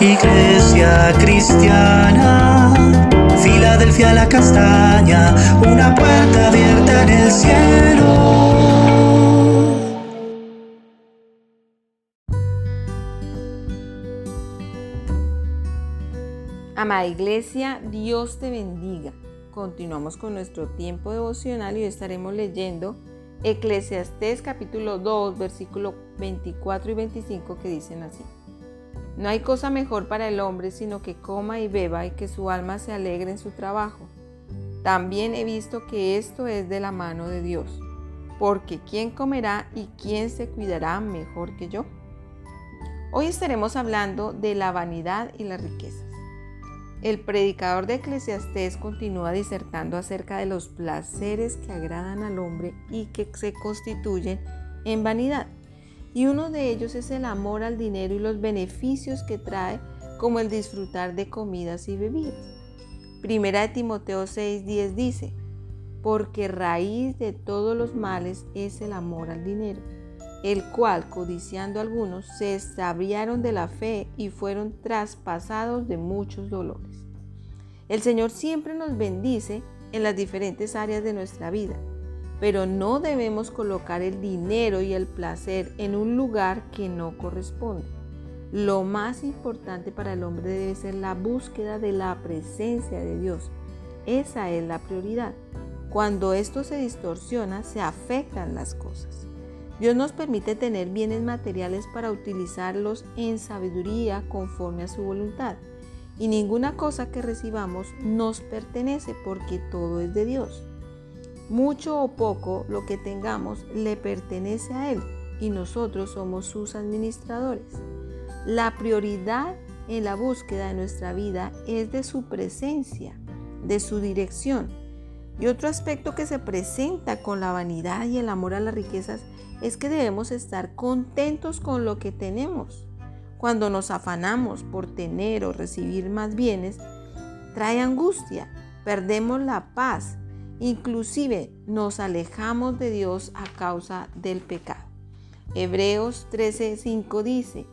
Iglesia cristiana, Filadelfia la castaña, una puerta abierta en el cielo. Amada Iglesia, Dios te bendiga. Continuamos con nuestro tiempo devocional y hoy estaremos leyendo Eclesiastés capítulo 2, versículo 24 y 25 que dicen así. No hay cosa mejor para el hombre sino que coma y beba y que su alma se alegre en su trabajo. También he visto que esto es de la mano de Dios, porque ¿quién comerá y quién se cuidará mejor que yo? Hoy estaremos hablando de la vanidad y las riquezas. El predicador de Eclesiastés continúa disertando acerca de los placeres que agradan al hombre y que se constituyen en vanidad. Y uno de ellos es el amor al dinero y los beneficios que trae, como el disfrutar de comidas y bebidas. Primera de Timoteo 6:10 dice, porque raíz de todos los males es el amor al dinero el cual, codiciando algunos, se extraviaron de la fe y fueron traspasados de muchos dolores. El Señor siempre nos bendice en las diferentes áreas de nuestra vida, pero no debemos colocar el dinero y el placer en un lugar que no corresponde. Lo más importante para el hombre debe ser la búsqueda de la presencia de Dios. Esa es la prioridad. Cuando esto se distorsiona, se afectan las cosas. Dios nos permite tener bienes materiales para utilizarlos en sabiduría conforme a su voluntad. Y ninguna cosa que recibamos nos pertenece porque todo es de Dios. Mucho o poco lo que tengamos le pertenece a Él y nosotros somos sus administradores. La prioridad en la búsqueda de nuestra vida es de su presencia, de su dirección. Y otro aspecto que se presenta con la vanidad y el amor a las riquezas es que debemos estar contentos con lo que tenemos. Cuando nos afanamos por tener o recibir más bienes, trae angustia, perdemos la paz, inclusive nos alejamos de Dios a causa del pecado. Hebreos 13:5 dice,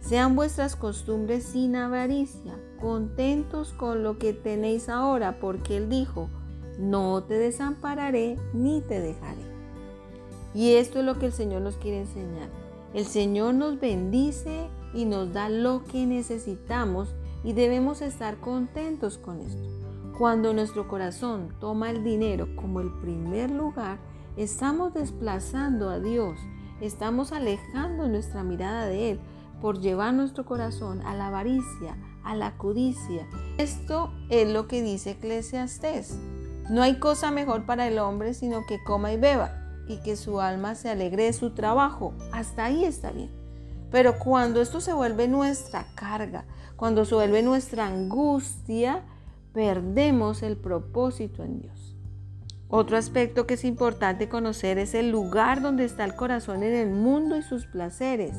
sean vuestras costumbres sin avaricia, contentos con lo que tenéis ahora, porque Él dijo, no te desampararé ni te dejaré. Y esto es lo que el Señor nos quiere enseñar. El Señor nos bendice y nos da lo que necesitamos y debemos estar contentos con esto. Cuando nuestro corazón toma el dinero como el primer lugar, estamos desplazando a Dios, estamos alejando nuestra mirada de Él por llevar nuestro corazón a la avaricia, a la codicia. Esto es lo que dice Eclesiastés. No hay cosa mejor para el hombre sino que coma y beba y que su alma se alegre de su trabajo. Hasta ahí está bien. Pero cuando esto se vuelve nuestra carga, cuando se vuelve nuestra angustia, perdemos el propósito en Dios. Otro aspecto que es importante conocer es el lugar donde está el corazón en el mundo y sus placeres.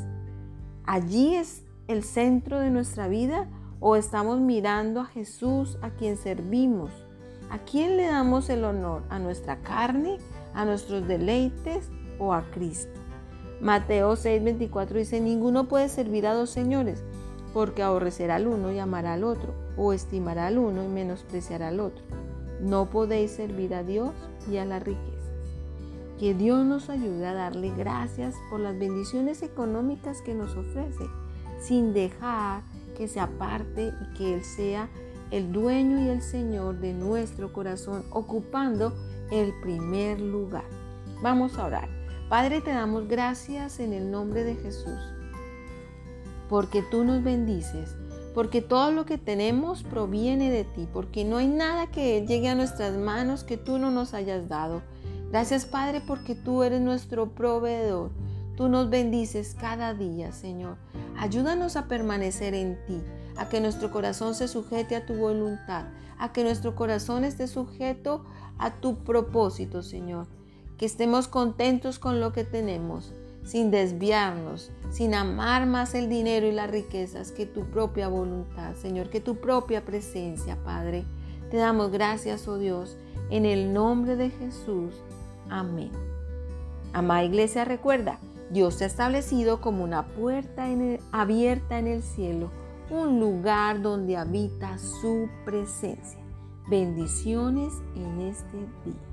¿Allí es el centro de nuestra vida o estamos mirando a Jesús a quien servimos? ¿A quién le damos el honor? ¿A nuestra carne? a nuestros deleites o a Cristo. Mateo 6:24 dice, ninguno puede servir a dos señores, porque aborrecerá al uno y amará al otro, o estimará al uno y menospreciará al otro. No podéis servir a Dios y a las riquezas. Que Dios nos ayude a darle gracias por las bendiciones económicas que nos ofrece, sin dejar que se aparte y que Él sea el dueño y el Señor de nuestro corazón, ocupando el primer lugar. Vamos a orar. Padre, te damos gracias en el nombre de Jesús, porque tú nos bendices, porque todo lo que tenemos proviene de ti, porque no hay nada que llegue a nuestras manos que tú no nos hayas dado. Gracias Padre, porque tú eres nuestro proveedor. Tú nos bendices cada día, Señor. Ayúdanos a permanecer en ti, a que nuestro corazón se sujete a tu voluntad, a que nuestro corazón esté sujeto a tu propósito, Señor. Que estemos contentos con lo que tenemos, sin desviarnos, sin amar más el dinero y las riquezas que tu propia voluntad, Señor, que tu propia presencia, Padre. Te damos gracias, oh Dios, en el nombre de Jesús. Amén. Amada iglesia, recuerda, Dios te ha establecido como una puerta abierta en el cielo un lugar donde habita su presencia. Bendiciones en este día.